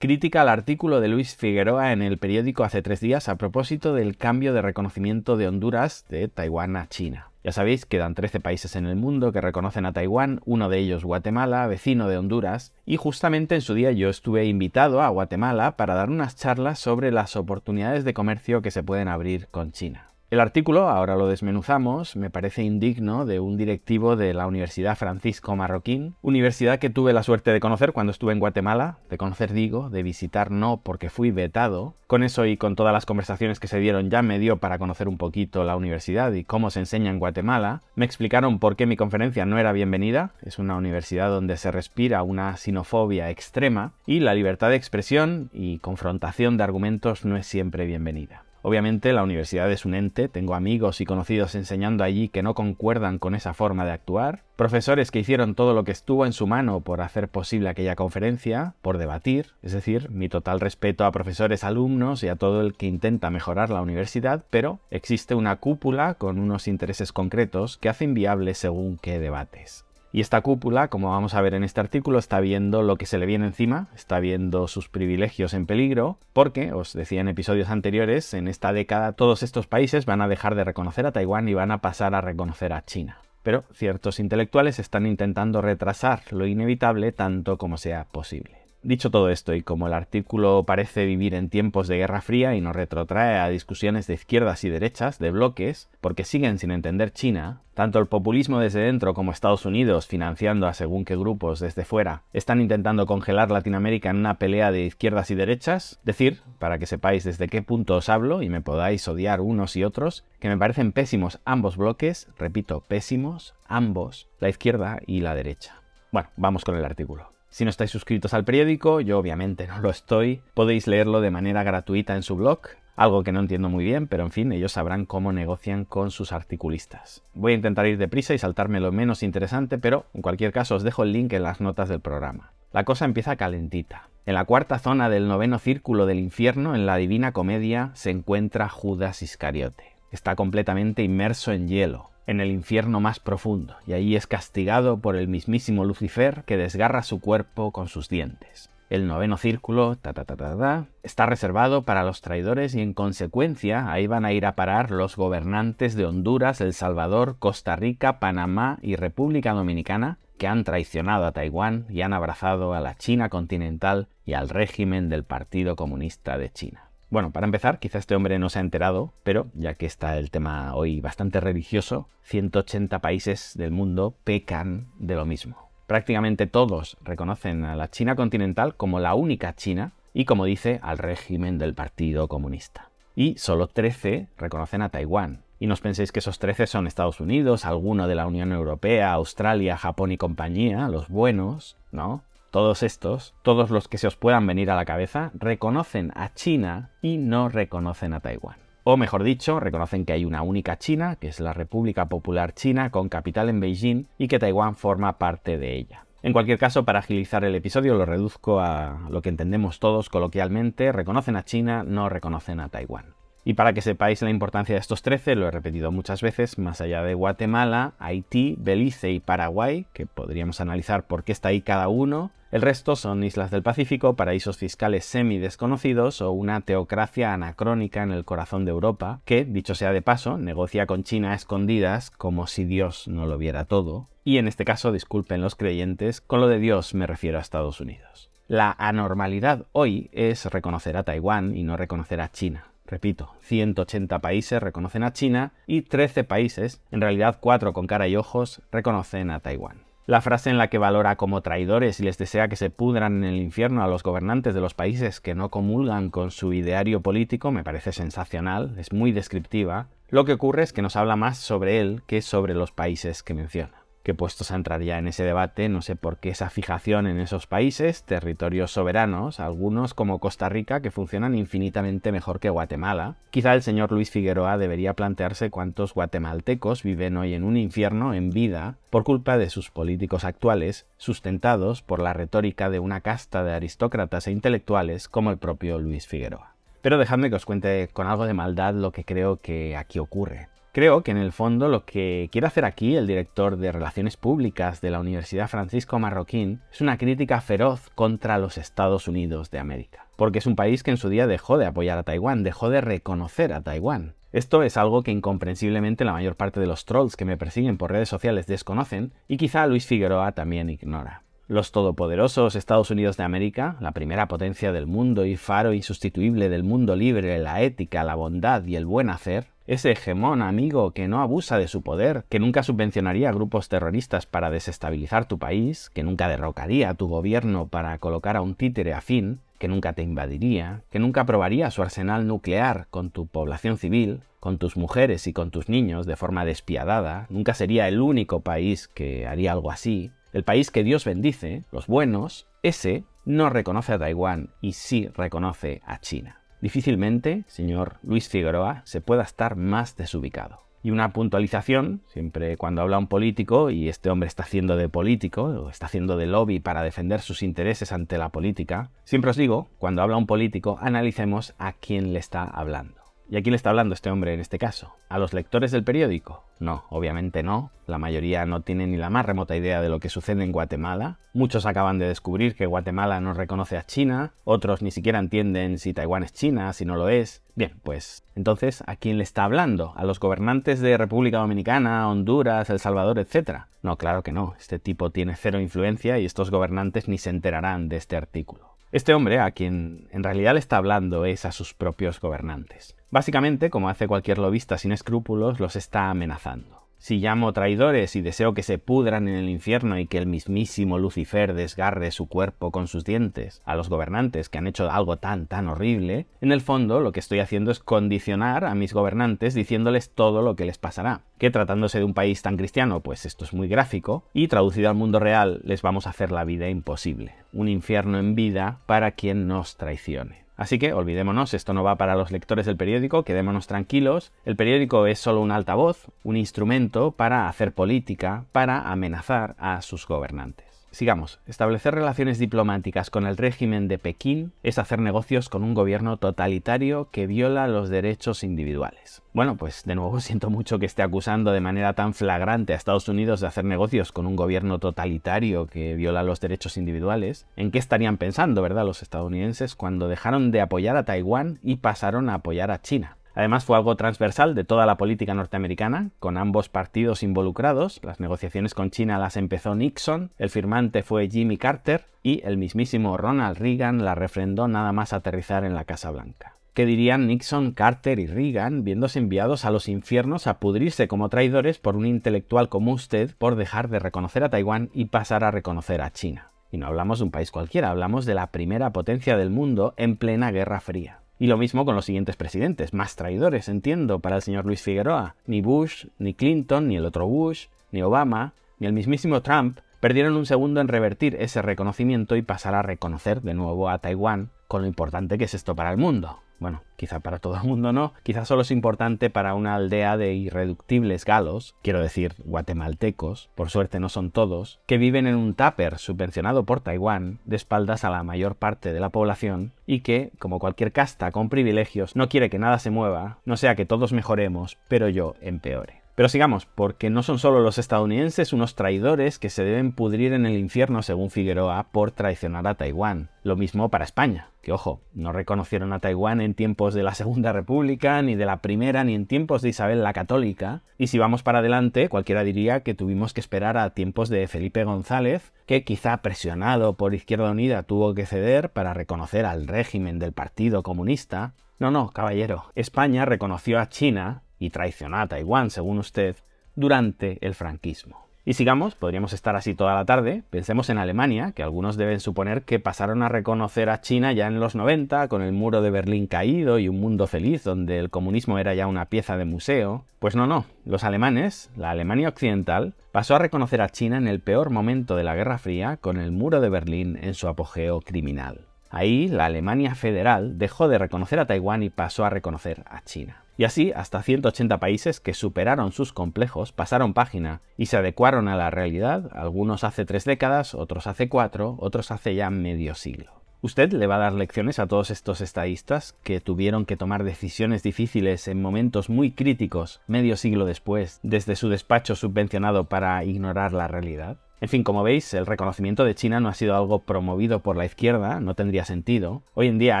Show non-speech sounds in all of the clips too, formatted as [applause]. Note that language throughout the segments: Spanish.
Crítica al artículo de Luis Figueroa en el periódico hace tres días a propósito del cambio de reconocimiento de Honduras de Taiwán a China. Ya sabéis, quedan 13 países en el mundo que reconocen a Taiwán, uno de ellos Guatemala, vecino de Honduras, y justamente en su día yo estuve invitado a Guatemala para dar unas charlas sobre las oportunidades de comercio que se pueden abrir con China. El artículo, ahora lo desmenuzamos, me parece indigno de un directivo de la Universidad Francisco Marroquín, universidad que tuve la suerte de conocer cuando estuve en Guatemala, de conocer digo, de visitar no porque fui vetado. Con eso y con todas las conversaciones que se dieron ya me dio para conocer un poquito la universidad y cómo se enseña en Guatemala. Me explicaron por qué mi conferencia no era bienvenida, es una universidad donde se respira una sinofobia extrema y la libertad de expresión y confrontación de argumentos no es siempre bienvenida. Obviamente la universidad es un ente, tengo amigos y conocidos enseñando allí que no concuerdan con esa forma de actuar, profesores que hicieron todo lo que estuvo en su mano por hacer posible aquella conferencia, por debatir, es decir, mi total respeto a profesores, alumnos y a todo el que intenta mejorar la universidad, pero existe una cúpula con unos intereses concretos que hacen viable según qué debates. Y esta cúpula, como vamos a ver en este artículo, está viendo lo que se le viene encima, está viendo sus privilegios en peligro, porque, os decía en episodios anteriores, en esta década todos estos países van a dejar de reconocer a Taiwán y van a pasar a reconocer a China. Pero ciertos intelectuales están intentando retrasar lo inevitable tanto como sea posible. Dicho todo esto, y como el artículo parece vivir en tiempos de Guerra Fría y nos retrotrae a discusiones de izquierdas y derechas, de bloques, porque siguen sin entender China, tanto el populismo desde dentro como Estados Unidos, financiando a según qué grupos desde fuera, están intentando congelar Latinoamérica en una pelea de izquierdas y derechas, decir, para que sepáis desde qué punto os hablo y me podáis odiar unos y otros, que me parecen pésimos ambos bloques, repito, pésimos, ambos, la izquierda y la derecha. Bueno, vamos con el artículo. Si no estáis suscritos al periódico, yo obviamente no lo estoy, podéis leerlo de manera gratuita en su blog, algo que no entiendo muy bien, pero en fin, ellos sabrán cómo negocian con sus articulistas. Voy a intentar ir deprisa y saltarme lo menos interesante, pero en cualquier caso os dejo el link en las notas del programa. La cosa empieza calentita. En la cuarta zona del noveno círculo del infierno, en la Divina Comedia, se encuentra Judas Iscariote. Está completamente inmerso en hielo, en el infierno más profundo, y ahí es castigado por el mismísimo Lucifer que desgarra su cuerpo con sus dientes. El noveno círculo, ta, ta, ta, está reservado para los traidores y en consecuencia ahí van a ir a parar los gobernantes de Honduras, El Salvador, Costa Rica, Panamá y República Dominicana que han traicionado a Taiwán y han abrazado a la China continental y al régimen del Partido Comunista de China. Bueno, para empezar, quizá este hombre no se ha enterado, pero ya que está el tema hoy bastante religioso, 180 países del mundo pecan de lo mismo. Prácticamente todos reconocen a la China continental como la única China y, como dice, al régimen del Partido Comunista. Y solo 13 reconocen a Taiwán. Y no os penséis que esos 13 son Estados Unidos, alguno de la Unión Europea, Australia, Japón y compañía, los buenos, ¿no? Todos estos, todos los que se os puedan venir a la cabeza, reconocen a China y no reconocen a Taiwán. O mejor dicho, reconocen que hay una única China, que es la República Popular China, con capital en Beijing, y que Taiwán forma parte de ella. En cualquier caso, para agilizar el episodio lo reduzco a lo que entendemos todos coloquialmente, reconocen a China, no reconocen a Taiwán. Y para que sepáis la importancia de estos 13, lo he repetido muchas veces, más allá de Guatemala, Haití, Belice y Paraguay, que podríamos analizar por qué está ahí cada uno, el resto son islas del Pacífico, paraísos fiscales semi desconocidos o una teocracia anacrónica en el corazón de Europa, que, dicho sea de paso, negocia con China a escondidas como si Dios no lo viera todo. Y en este caso, disculpen los creyentes, con lo de Dios me refiero a Estados Unidos. La anormalidad hoy es reconocer a Taiwán y no reconocer a China. Repito, 180 países reconocen a China y 13 países, en realidad 4 con cara y ojos, reconocen a Taiwán. La frase en la que valora como traidores y les desea que se pudran en el infierno a los gobernantes de los países que no comulgan con su ideario político me parece sensacional, es muy descriptiva. Lo que ocurre es que nos habla más sobre él que sobre los países que menciona que puestos a entrar ya en ese debate, no sé por qué esa fijación en esos países, territorios soberanos, algunos como Costa Rica, que funcionan infinitamente mejor que Guatemala. Quizá el señor Luis Figueroa debería plantearse cuántos guatemaltecos viven hoy en un infierno en vida por culpa de sus políticos actuales, sustentados por la retórica de una casta de aristócratas e intelectuales como el propio Luis Figueroa. Pero dejadme que os cuente con algo de maldad lo que creo que aquí ocurre. Creo que en el fondo lo que quiere hacer aquí el director de Relaciones Públicas de la Universidad Francisco Marroquín es una crítica feroz contra los Estados Unidos de América, porque es un país que en su día dejó de apoyar a Taiwán, dejó de reconocer a Taiwán. Esto es algo que incomprensiblemente la mayor parte de los trolls que me persiguen por redes sociales desconocen y quizá Luis Figueroa también ignora. Los todopoderosos Estados Unidos de América, la primera potencia del mundo y faro insustituible del mundo libre, la ética, la bondad y el buen hacer, ese hegemón amigo que no abusa de su poder, que nunca subvencionaría a grupos terroristas para desestabilizar tu país, que nunca derrocaría a tu gobierno para colocar a un títere afín, que nunca te invadiría, que nunca probaría su arsenal nuclear con tu población civil, con tus mujeres y con tus niños de forma despiadada, nunca sería el único país que haría algo así, el país que Dios bendice, los buenos, ese no reconoce a Taiwán y sí reconoce a China. Difícilmente, señor Luis Figueroa, se pueda estar más desubicado. Y una puntualización, siempre cuando habla un político y este hombre está haciendo de político o está haciendo de lobby para defender sus intereses ante la política, siempre os digo, cuando habla un político, analicemos a quién le está hablando. ¿Y a quién le está hablando este hombre en este caso? ¿A los lectores del periódico? No, obviamente no. La mayoría no tiene ni la más remota idea de lo que sucede en Guatemala. Muchos acaban de descubrir que Guatemala no reconoce a China. Otros ni siquiera entienden si Taiwán es China, si no lo es. Bien, pues entonces, ¿a quién le está hablando? ¿A los gobernantes de República Dominicana, Honduras, El Salvador, etcétera? No, claro que no. Este tipo tiene cero influencia y estos gobernantes ni se enterarán de este artículo. Este hombre, a quien en realidad le está hablando, es a sus propios gobernantes. Básicamente, como hace cualquier lobista sin escrúpulos, los está amenazando. Si llamo traidores y deseo que se pudran en el infierno y que el mismísimo Lucifer desgarre su cuerpo con sus dientes a los gobernantes que han hecho algo tan tan horrible, en el fondo lo que estoy haciendo es condicionar a mis gobernantes diciéndoles todo lo que les pasará. Que tratándose de un país tan cristiano, pues esto es muy gráfico, y traducido al mundo real les vamos a hacer la vida imposible. Un infierno en vida para quien nos traicione. Así que olvidémonos, esto no va para los lectores del periódico, quedémonos tranquilos. El periódico es solo un altavoz, un instrumento para hacer política, para amenazar a sus gobernantes. Sigamos. Establecer relaciones diplomáticas con el régimen de Pekín es hacer negocios con un gobierno totalitario que viola los derechos individuales. Bueno, pues de nuevo [laughs] siento mucho que esté acusando de manera tan flagrante a Estados Unidos de hacer negocios con un gobierno totalitario que viola los derechos individuales. ¿En qué estarían pensando, verdad, los estadounidenses cuando dejaron de apoyar a Taiwán y pasaron a apoyar a China? Además fue algo transversal de toda la política norteamericana, con ambos partidos involucrados. Las negociaciones con China las empezó Nixon, el firmante fue Jimmy Carter y el mismísimo Ronald Reagan la refrendó nada más aterrizar en la Casa Blanca. ¿Qué dirían Nixon, Carter y Reagan viéndose enviados a los infiernos a pudrirse como traidores por un intelectual como usted por dejar de reconocer a Taiwán y pasar a reconocer a China? Y no hablamos de un país cualquiera, hablamos de la primera potencia del mundo en plena Guerra Fría. Y lo mismo con los siguientes presidentes, más traidores, entiendo, para el señor Luis Figueroa. Ni Bush, ni Clinton, ni el otro Bush, ni Obama, ni el mismísimo Trump perdieron un segundo en revertir ese reconocimiento y pasar a reconocer de nuevo a Taiwán con lo importante que es esto para el mundo. Bueno, quizá para todo el mundo no, quizá solo es importante para una aldea de irreductibles galos, quiero decir guatemaltecos, por suerte no son todos, que viven en un tupper subvencionado por Taiwán, de espaldas a la mayor parte de la población, y que, como cualquier casta con privilegios, no quiere que nada se mueva, no sea que todos mejoremos, pero yo empeore. Pero sigamos, porque no son solo los estadounidenses unos traidores que se deben pudrir en el infierno, según Figueroa, por traicionar a Taiwán. Lo mismo para España, que ojo, no reconocieron a Taiwán en tiempos de la Segunda República, ni de la Primera, ni en tiempos de Isabel la Católica. Y si vamos para adelante, cualquiera diría que tuvimos que esperar a tiempos de Felipe González, que quizá presionado por Izquierda Unida tuvo que ceder para reconocer al régimen del Partido Comunista. No, no, caballero. España reconoció a China y traicionó a Taiwán, según usted, durante el franquismo. Y sigamos, podríamos estar así toda la tarde. Pensemos en Alemania, que algunos deben suponer que pasaron a reconocer a China ya en los 90, con el muro de Berlín caído y un mundo feliz donde el comunismo era ya una pieza de museo. Pues no, no. Los alemanes, la Alemania occidental, pasó a reconocer a China en el peor momento de la Guerra Fría, con el muro de Berlín en su apogeo criminal. Ahí, la Alemania federal dejó de reconocer a Taiwán y pasó a reconocer a China. Y así, hasta 180 países que superaron sus complejos pasaron página y se adecuaron a la realidad, algunos hace tres décadas, otros hace cuatro, otros hace ya medio siglo. ¿Usted le va a dar lecciones a todos estos estadistas que tuvieron que tomar decisiones difíciles en momentos muy críticos medio siglo después desde su despacho subvencionado para ignorar la realidad? En fin, como veis, el reconocimiento de China no ha sido algo promovido por la izquierda, no tendría sentido. Hoy en día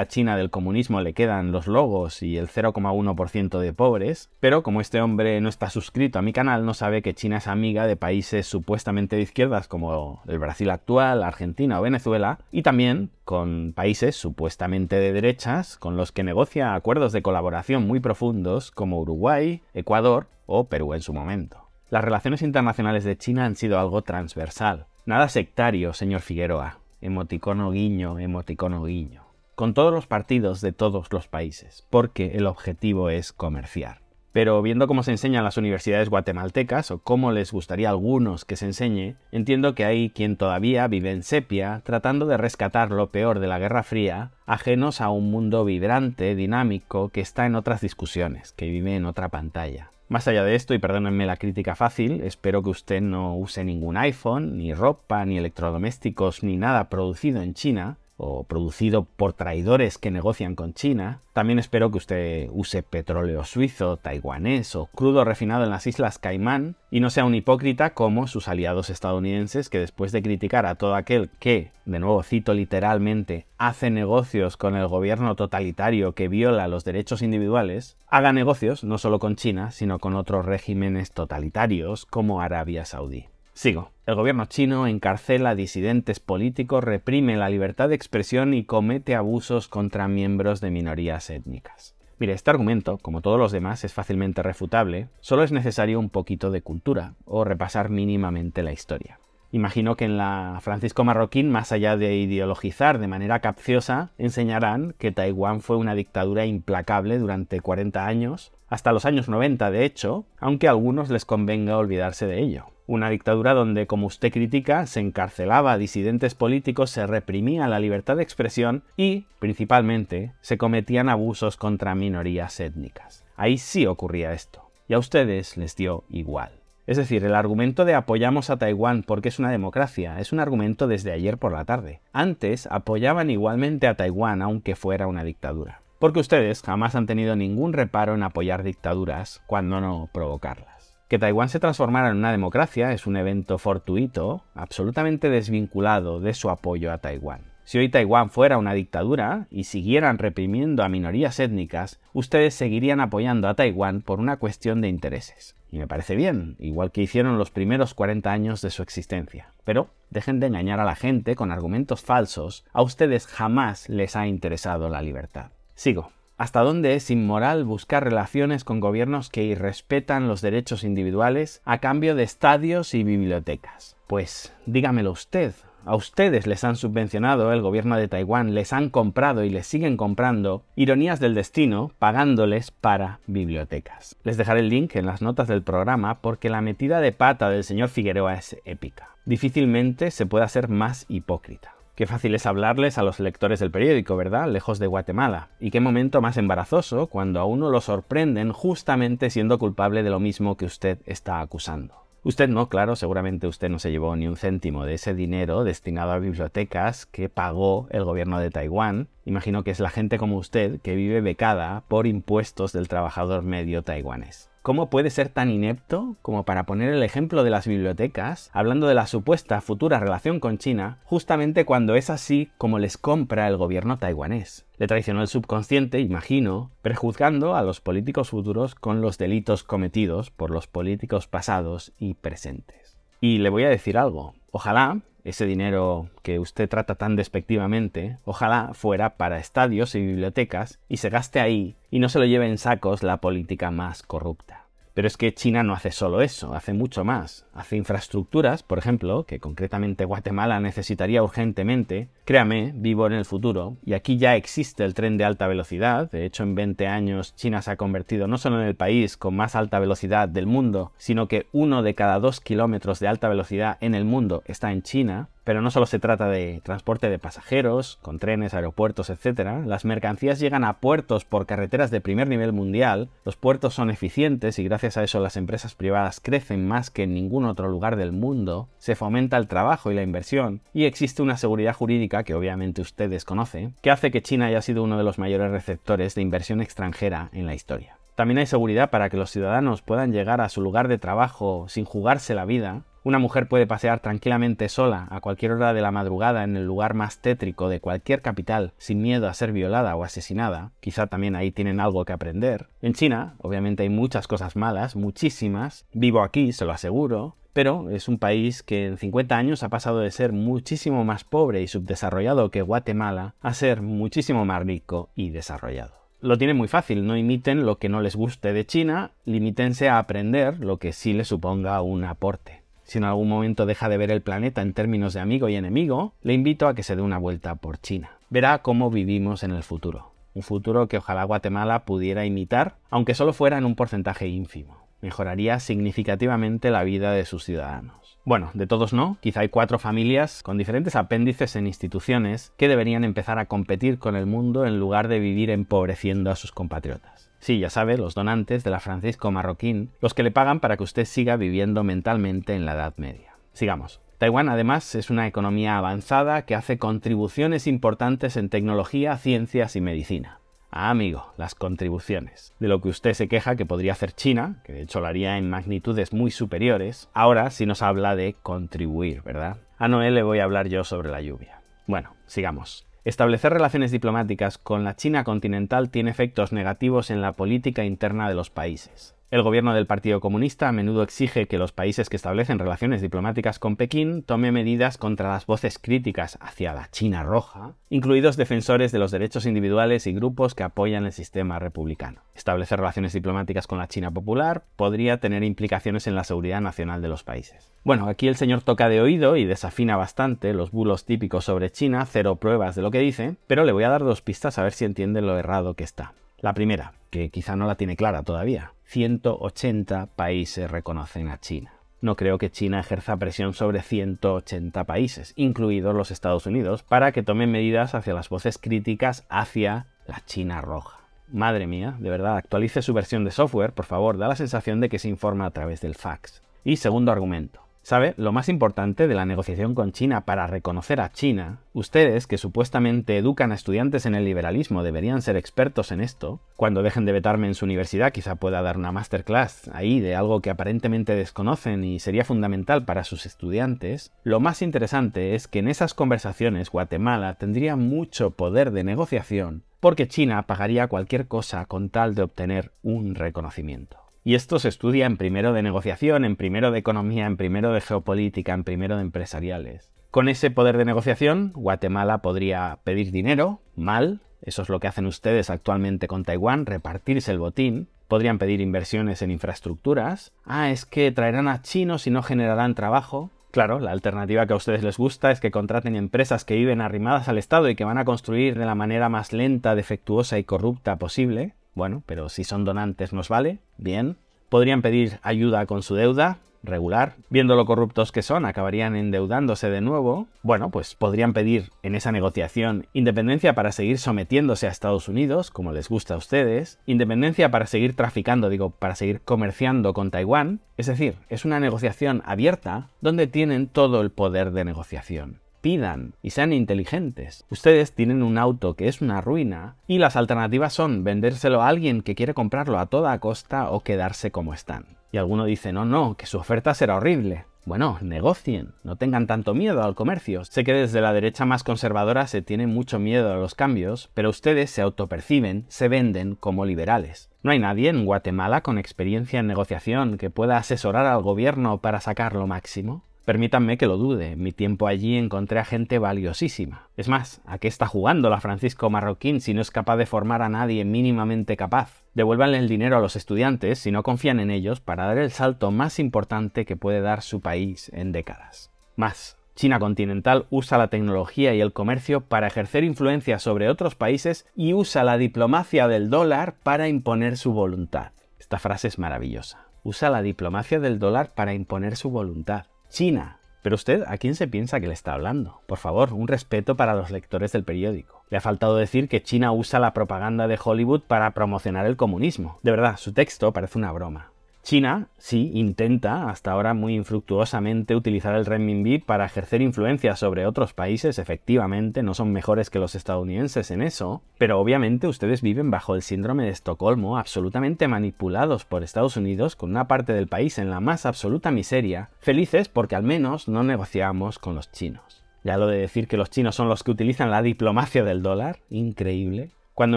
a China del comunismo le quedan los logos y el 0,1% de pobres, pero como este hombre no está suscrito a mi canal, no sabe que China es amiga de países supuestamente de izquierdas como el Brasil actual, Argentina o Venezuela, y también con países supuestamente de derechas con los que negocia acuerdos de colaboración muy profundos como Uruguay, Ecuador o Perú en su momento. Las relaciones internacionales de China han sido algo transversal. Nada sectario, señor Figueroa. Emoticono guiño, emoticono guiño. Con todos los partidos de todos los países, porque el objetivo es comerciar. Pero viendo cómo se enseñan las universidades guatemaltecas o cómo les gustaría a algunos que se enseñe, entiendo que hay quien todavía vive en sepia tratando de rescatar lo peor de la Guerra Fría, ajenos a un mundo vibrante, dinámico, que está en otras discusiones, que vive en otra pantalla. Más allá de esto, y perdónenme la crítica fácil, espero que usted no use ningún iPhone, ni ropa, ni electrodomésticos, ni nada producido en China, o producido por traidores que negocian con China. También espero que usted use petróleo suizo, taiwanés o crudo refinado en las Islas Caimán y no sea un hipócrita como sus aliados estadounidenses que después de criticar a todo aquel que, de nuevo cito literalmente, hace negocios con el gobierno totalitario que viola los derechos individuales, haga negocios no solo con China, sino con otros regímenes totalitarios como Arabia Saudí. Sigo. El gobierno chino encarcela a disidentes políticos, reprime la libertad de expresión y comete abusos contra miembros de minorías étnicas. Mire, este argumento, como todos los demás, es fácilmente refutable, solo es necesario un poquito de cultura o repasar mínimamente la historia. Imagino que en la Francisco Marroquín, más allá de ideologizar de manera capciosa, enseñarán que Taiwán fue una dictadura implacable durante 40 años, hasta los años 90 de hecho, aunque a algunos les convenga olvidarse de ello. Una dictadura donde, como usted critica, se encarcelaba a disidentes políticos, se reprimía la libertad de expresión y, principalmente, se cometían abusos contra minorías étnicas. Ahí sí ocurría esto. Y a ustedes les dio igual. Es decir, el argumento de apoyamos a Taiwán porque es una democracia es un argumento desde ayer por la tarde. Antes apoyaban igualmente a Taiwán aunque fuera una dictadura. Porque ustedes jamás han tenido ningún reparo en apoyar dictaduras cuando no provocarlas. Que Taiwán se transformara en una democracia es un evento fortuito, absolutamente desvinculado de su apoyo a Taiwán. Si hoy Taiwán fuera una dictadura y siguieran reprimiendo a minorías étnicas, ustedes seguirían apoyando a Taiwán por una cuestión de intereses. Y me parece bien, igual que hicieron los primeros 40 años de su existencia. Pero dejen de engañar a la gente con argumentos falsos, a ustedes jamás les ha interesado la libertad. Sigo. ¿Hasta dónde es inmoral buscar relaciones con gobiernos que irrespetan los derechos individuales a cambio de estadios y bibliotecas? Pues dígamelo usted. A ustedes les han subvencionado, el gobierno de Taiwán les han comprado y les siguen comprando ironías del destino pagándoles para bibliotecas. Les dejaré el link en las notas del programa porque la metida de pata del señor Figueroa es épica. Difícilmente se pueda ser más hipócrita. Qué fácil es hablarles a los lectores del periódico, ¿verdad? Lejos de Guatemala. Y qué momento más embarazoso cuando a uno lo sorprenden justamente siendo culpable de lo mismo que usted está acusando. Usted no, claro, seguramente usted no se llevó ni un céntimo de ese dinero destinado a bibliotecas que pagó el gobierno de Taiwán. Imagino que es la gente como usted que vive becada por impuestos del trabajador medio taiwanés. ¿Cómo puede ser tan inepto como para poner el ejemplo de las bibliotecas, hablando de la supuesta futura relación con China, justamente cuando es así como les compra el gobierno taiwanés? Le traicionó el subconsciente, imagino, prejuzgando a los políticos futuros con los delitos cometidos por los políticos pasados y presentes. Y le voy a decir algo, ojalá ese dinero que usted trata tan despectivamente, ojalá fuera para estadios y bibliotecas y se gaste ahí y no se lo lleve en sacos la política más corrupta. Pero es que China no hace solo eso, hace mucho más. Hace infraestructuras, por ejemplo, que concretamente Guatemala necesitaría urgentemente. Créame, vivo en el futuro, y aquí ya existe el tren de alta velocidad. De hecho, en 20 años China se ha convertido no solo en el país con más alta velocidad del mundo, sino que uno de cada dos kilómetros de alta velocidad en el mundo está en China Pero no solo se trata de transporte de pasajeros, con trenes, aeropuertos, etc. Las mercancías llegan a puertos por carreteras de primer nivel mundial, los puertos son eficientes y gracias a eso las empresas privadas crecen más que en ningún otro lugar del mundo, se fomenta el trabajo y la inversión, y existe una seguridad jurídica que obviamente usted desconoce, que hace que China haya sido uno de los mayores receptores de inversión extranjera en la historia. También hay seguridad para que los ciudadanos puedan llegar a su lugar de trabajo sin jugarse la vida. Una mujer puede pasear tranquilamente sola a cualquier hora de la madrugada en el lugar más tétrico de cualquier capital sin miedo a ser violada o asesinada. Quizá también ahí tienen algo que aprender. En China, obviamente hay muchas cosas malas, muchísimas. Vivo aquí, se lo aseguro. Pero es un país que en 50 años ha pasado de ser muchísimo más pobre y subdesarrollado que Guatemala a ser muchísimo más rico y desarrollado lo tienen muy fácil, no imiten lo que no les guste de China, limítense a aprender lo que sí les suponga un aporte. Si en algún momento deja de ver el planeta en términos de amigo y enemigo, le invito a que se dé una vuelta por China. Verá cómo vivimos en el futuro. Un futuro que ojalá Guatemala pudiera imitar, aunque solo fuera en un porcentaje ínfimo. Mejoraría significativamente la vida de sus ciudadanos. Bueno, de todos no, quizá hay cuatro familias con diferentes apéndices en instituciones que deberían empezar a competir con el mundo en lugar de vivir empobreciendo a sus compatriotas. Sí, ya sabe, los donantes de la Francisco Marroquín, los que le pagan para que usted siga viviendo mentalmente en la Edad Media. Sigamos. Taiwán además es una economía avanzada que hace contribuciones importantes en tecnología, ciencias y medicina. Ah, amigo, las contribuciones. De lo que usted se queja que podría hacer China, que de hecho lo haría en magnitudes muy superiores, ahora sí nos habla de contribuir, ¿verdad? A Noel le voy a hablar yo sobre la lluvia. Bueno, sigamos. Establecer relaciones diplomáticas con la China continental tiene efectos negativos en la política interna de los países. El gobierno del Partido Comunista a menudo exige que los países que establecen relaciones diplomáticas con Pekín tomen medidas contra las voces críticas hacia la China roja, incluidos defensores de los derechos individuales y grupos que apoyan el sistema republicano. Establecer relaciones diplomáticas con la China popular podría tener implicaciones en la seguridad nacional de los países. Bueno, aquí el señor toca de oído y desafina bastante los bulos típicos sobre China, cero pruebas de lo que dice, pero le voy a dar dos pistas a ver si entiende lo errado que está. La primera, que quizá no la tiene clara todavía. 180 países reconocen a China. No creo que China ejerza presión sobre 180 países, incluidos los Estados Unidos, para que tomen medidas hacia las voces críticas hacia la China roja. Madre mía, de verdad, actualice su versión de software, por favor, da la sensación de que se informa a través del fax. Y segundo argumento, ¿Sabe? Lo más importante de la negociación con China para reconocer a China, ustedes que supuestamente educan a estudiantes en el liberalismo deberían ser expertos en esto, cuando dejen de vetarme en su universidad quizá pueda dar una masterclass ahí de algo que aparentemente desconocen y sería fundamental para sus estudiantes, lo más interesante es que en esas conversaciones Guatemala tendría mucho poder de negociación porque China pagaría cualquier cosa con tal de obtener un reconocimiento. Y esto se estudia en primero de negociación, en primero de economía, en primero de geopolítica, en primero de empresariales. Con ese poder de negociación, Guatemala podría pedir dinero, mal, eso es lo que hacen ustedes actualmente con Taiwán, repartirse el botín, podrían pedir inversiones en infraestructuras, ah, es que traerán a chinos y no generarán trabajo, Claro, la alternativa que a ustedes les gusta es que contraten empresas que viven arrimadas al Estado y que van a construir de la manera más lenta, defectuosa y corrupta posible. Bueno, pero si son donantes nos vale, bien. Podrían pedir ayuda con su deuda, regular. Viendo lo corruptos que son, acabarían endeudándose de nuevo. Bueno, pues podrían pedir en esa negociación independencia para seguir sometiéndose a Estados Unidos, como les gusta a ustedes, independencia para seguir traficando, digo, para seguir comerciando con Taiwán. Es decir, es una negociación abierta donde tienen todo el poder de negociación pidan y sean inteligentes. Ustedes tienen un auto que es una ruina y las alternativas son vendérselo a alguien que quiere comprarlo a toda costa o quedarse como están. Y alguno dice, no, no, que su oferta será horrible. Bueno, negocien, no tengan tanto miedo al comercio. Sé que desde la derecha más conservadora se tiene mucho miedo a los cambios, pero ustedes se autoperciben, se venden como liberales. No hay nadie en Guatemala con experiencia en negociación que pueda asesorar al gobierno para sacar lo máximo. Permítanme que lo dude, mi tiempo allí encontré a gente valiosísima. Es más, ¿a qué está jugando la Francisco Marroquín si no es capaz de formar a nadie mínimamente capaz? Devuélvanle el dinero a los estudiantes si no confían en ellos para dar el salto más importante que puede dar su país en décadas. Más, China continental usa la tecnología y el comercio para ejercer influencia sobre otros países y usa la diplomacia del dólar para imponer su voluntad. Esta frase es maravillosa. Usa la diplomacia del dólar para imponer su voluntad. China, Pero usted, ¿a quién se piensa que le está hablando? Por favor, un respeto para los lectores del periódico. Le ha faltado decir que China usa la propaganda de Hollywood para promocionar el comunismo. De verdad, su texto parece una broma. China sí intenta, hasta ahora muy infructuosamente, utilizar el renminbi para ejercer influencia sobre otros países, efectivamente, no son mejores que los estadounidenses en eso, pero obviamente ustedes viven bajo el síndrome de Estocolmo, absolutamente manipulados por Estados Unidos, con una parte del país en la más absoluta miseria, felices porque al menos no negociamos con los chinos. Ya lo de decir que los chinos son los que utilizan la diplomacia del dólar, increíble. Cuando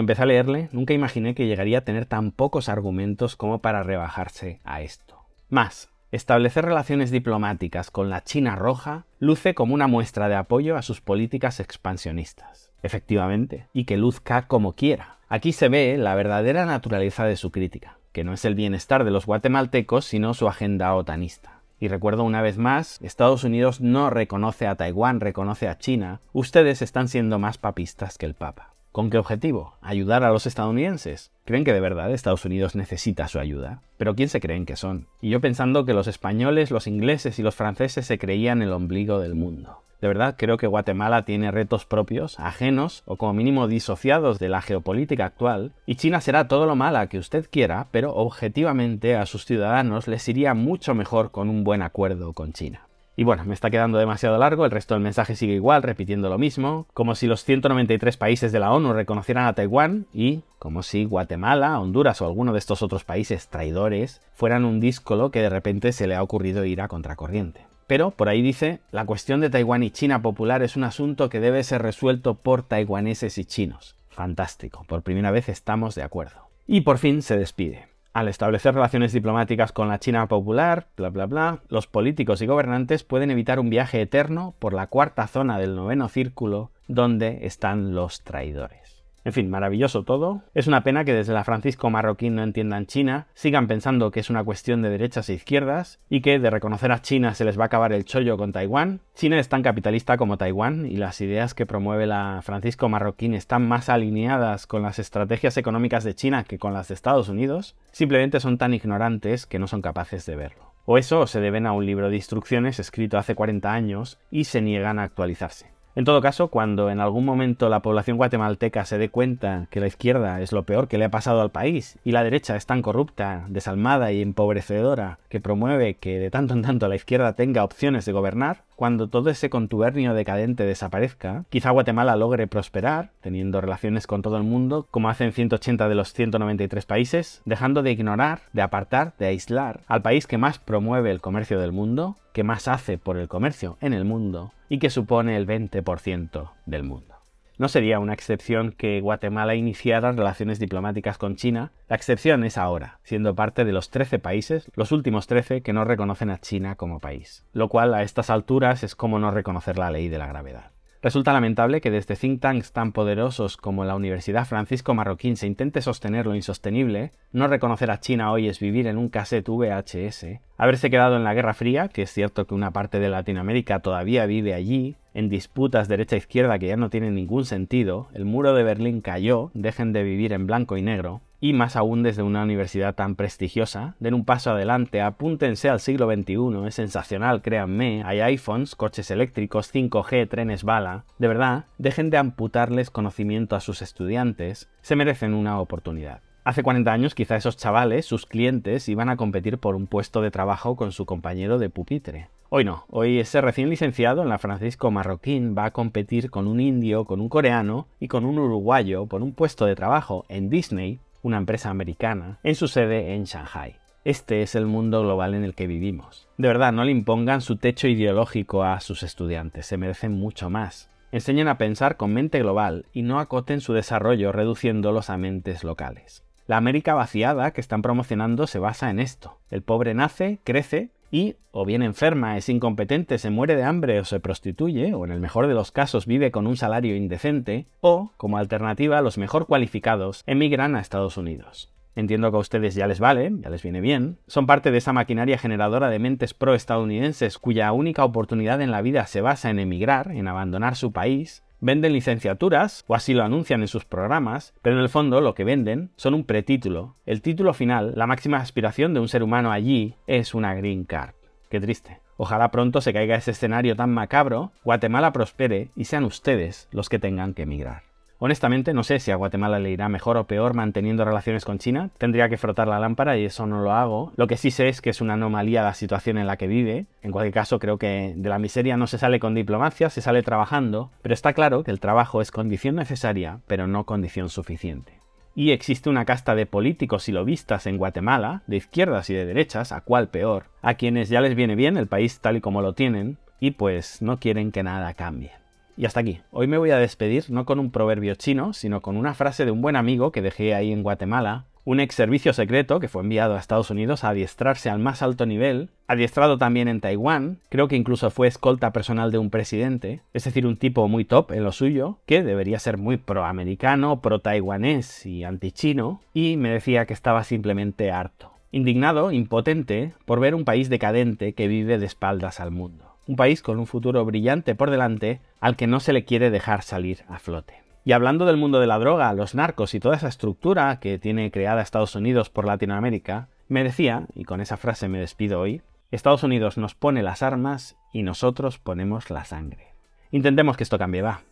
empecé a leerle, nunca imaginé que llegaría a tener tan pocos argumentos como para rebajarse a esto. Más, establecer relaciones diplomáticas con la China roja luce como una muestra de apoyo a sus políticas expansionistas. Efectivamente, y que luzca como quiera. Aquí se ve la verdadera naturaleza de su crítica, que no es el bienestar de los guatemaltecos, sino su agenda otanista. Y recuerdo una vez más, Estados Unidos no reconoce a Taiwán, reconoce a China. Ustedes están siendo más papistas que el Papa. ¿Con qué objetivo? ¿Ayudar a los estadounidenses? ¿Creen que de verdad Estados Unidos necesita su ayuda? Pero ¿quién se creen que son? Y yo pensando que los españoles, los ingleses y los franceses se creían el ombligo del mundo. De verdad creo que Guatemala tiene retos propios, ajenos o como mínimo disociados de la geopolítica actual, y China será todo lo mala que usted quiera, pero objetivamente a sus ciudadanos les iría mucho mejor con un buen acuerdo con China. Y bueno, me está quedando demasiado largo, el resto del mensaje sigue igual, repitiendo lo mismo, como si los 193 países de la ONU reconocieran a Taiwán y como si Guatemala, Honduras o alguno de estos otros países traidores fueran un díscolo que de repente se le ha ocurrido ir a contracorriente. Pero por ahí dice, la cuestión de Taiwán y China popular es un asunto que debe ser resuelto por taiwaneses y chinos. Fantástico, por primera vez estamos de acuerdo. Y por fin se despide. Al establecer relaciones diplomáticas con la China popular, bla bla bla, los políticos y gobernantes pueden evitar un viaje eterno por la cuarta zona del noveno círculo donde están los traidores. En fin, maravilloso todo. Es una pena que desde la Francisco Marroquín no entiendan China, sigan pensando que es una cuestión de derechas e izquierdas y que de reconocer a China se les va a acabar el chollo con Taiwán. China es tan capitalista como Taiwán y las ideas que promueve la Francisco Marroquín están más alineadas con las estrategias económicas de China que con las de Estados Unidos. Simplemente son tan ignorantes que no son capaces de verlo. O eso se deben a un libro de instrucciones escrito hace 40 años y se niegan a actualizarse. En todo caso, cuando en algún momento la población guatemalteca se dé cuenta que la izquierda es lo peor que le ha pasado al país y la derecha es tan corrupta, desalmada y empobrecedora que promueve que de tanto en tanto la izquierda tenga opciones de gobernar, cuando todo ese contubernio decadente desaparezca, quizá Guatemala logre prosperar, teniendo relaciones con todo el mundo, como hacen 180 de los 193 países, dejando de ignorar, de apartar, de aislar al país que más promueve el comercio del mundo, que más hace por el comercio en el mundo y que supone el 20% del mundo. No sería una excepción que Guatemala iniciara relaciones diplomáticas con China, la excepción es ahora, siendo parte de los 13 países, los últimos 13 que no reconocen a China como país, lo cual a estas alturas es como no reconocer la ley de la gravedad. Resulta lamentable que desde think tanks tan poderosos como la Universidad Francisco Marroquín se intente sostener lo insostenible, no reconocer a China hoy es vivir en un cassette VHS, haberse quedado en la Guerra Fría, que es cierto que una parte de Latinoamérica todavía vive allí, en disputas derecha-izquierda que ya no tienen ningún sentido, el muro de Berlín cayó, dejen de vivir en blanco y negro, y más aún desde una universidad tan prestigiosa, den un paso adelante, apúntense al siglo XXI, es sensacional, créanme, hay iPhones, coches eléctricos, 5G, trenes bala, de verdad, dejen de amputarles conocimiento a sus estudiantes, se merecen una oportunidad. Hace 40 años quizá esos chavales, sus clientes, iban a competir por un puesto de trabajo con su compañero de pupitre. Hoy no, hoy ese recién licenciado en la Francisco Marroquín va a competir con un indio, con un coreano y con un uruguayo por un puesto de trabajo en Disney una empresa americana, en su sede en Shanghai. Este es el mundo global en el que vivimos. De verdad, no le impongan su techo ideológico a sus estudiantes, se merecen mucho más. Enseñen a pensar con mente global y no acoten su desarrollo reduciéndolos a mentes locales. La América vaciada que están promocionando se basa en esto. El pobre nace, crece y o bien enferma, es incompetente, se muere de hambre o se prostituye, o en el mejor de los casos vive con un salario indecente, o, como alternativa, los mejor cualificados emigran a Estados Unidos. Entiendo que a ustedes ya les vale, ya les viene bien. Son parte de esa maquinaria generadora de mentes pro-estadounidenses cuya única oportunidad en la vida se basa en emigrar, en abandonar su país, Venden licenciaturas, o así lo anuncian en sus programas, pero en el fondo lo que venden son un pretítulo. El título final, la máxima aspiración de un ser humano allí, es una green card. Qué triste. Ojalá pronto se caiga ese escenario tan macabro, Guatemala prospere y sean ustedes los que tengan que emigrar. Honestamente, no sé si a Guatemala le irá mejor o peor manteniendo relaciones con China. Tendría que frotar la lámpara y eso no lo hago. Lo que sí sé es que es una anomalía la situación en la que vive. En cualquier caso, creo que de la miseria no se sale con diplomacia, se sale trabajando. Pero está claro que el trabajo es condición necesaria, pero no condición suficiente. Y existe una casta de políticos y lobistas en Guatemala, de izquierdas y de derechas, a cuál peor, a quienes ya les viene bien el país tal y como lo tienen, y pues no quieren que nada cambie. Y hasta aquí. Hoy me voy a despedir no con un proverbio chino, sino con una frase de un buen amigo que dejé ahí en Guatemala, un ex servicio secreto que fue enviado a Estados Unidos a adiestrarse al más alto nivel, adiestrado también en Taiwán, creo que incluso fue escolta personal de un presidente, es decir, un tipo muy top en lo suyo, que debería ser muy proamericano, pro-taiwanés y anti-chino, y me decía que estaba simplemente harto, indignado, impotente, por ver un país decadente que vive de espaldas al mundo un país con un futuro brillante por delante al que no se le quiere dejar salir a flote. Y hablando del mundo de la droga, los narcos y toda esa estructura que tiene creada Estados Unidos por Latinoamérica, me decía, y con esa frase me despido hoy, Estados Unidos nos pone las armas y nosotros ponemos la sangre. Intentemos que esto cambie, va.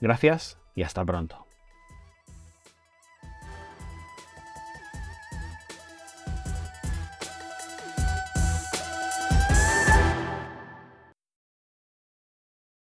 Gracias y hasta pronto.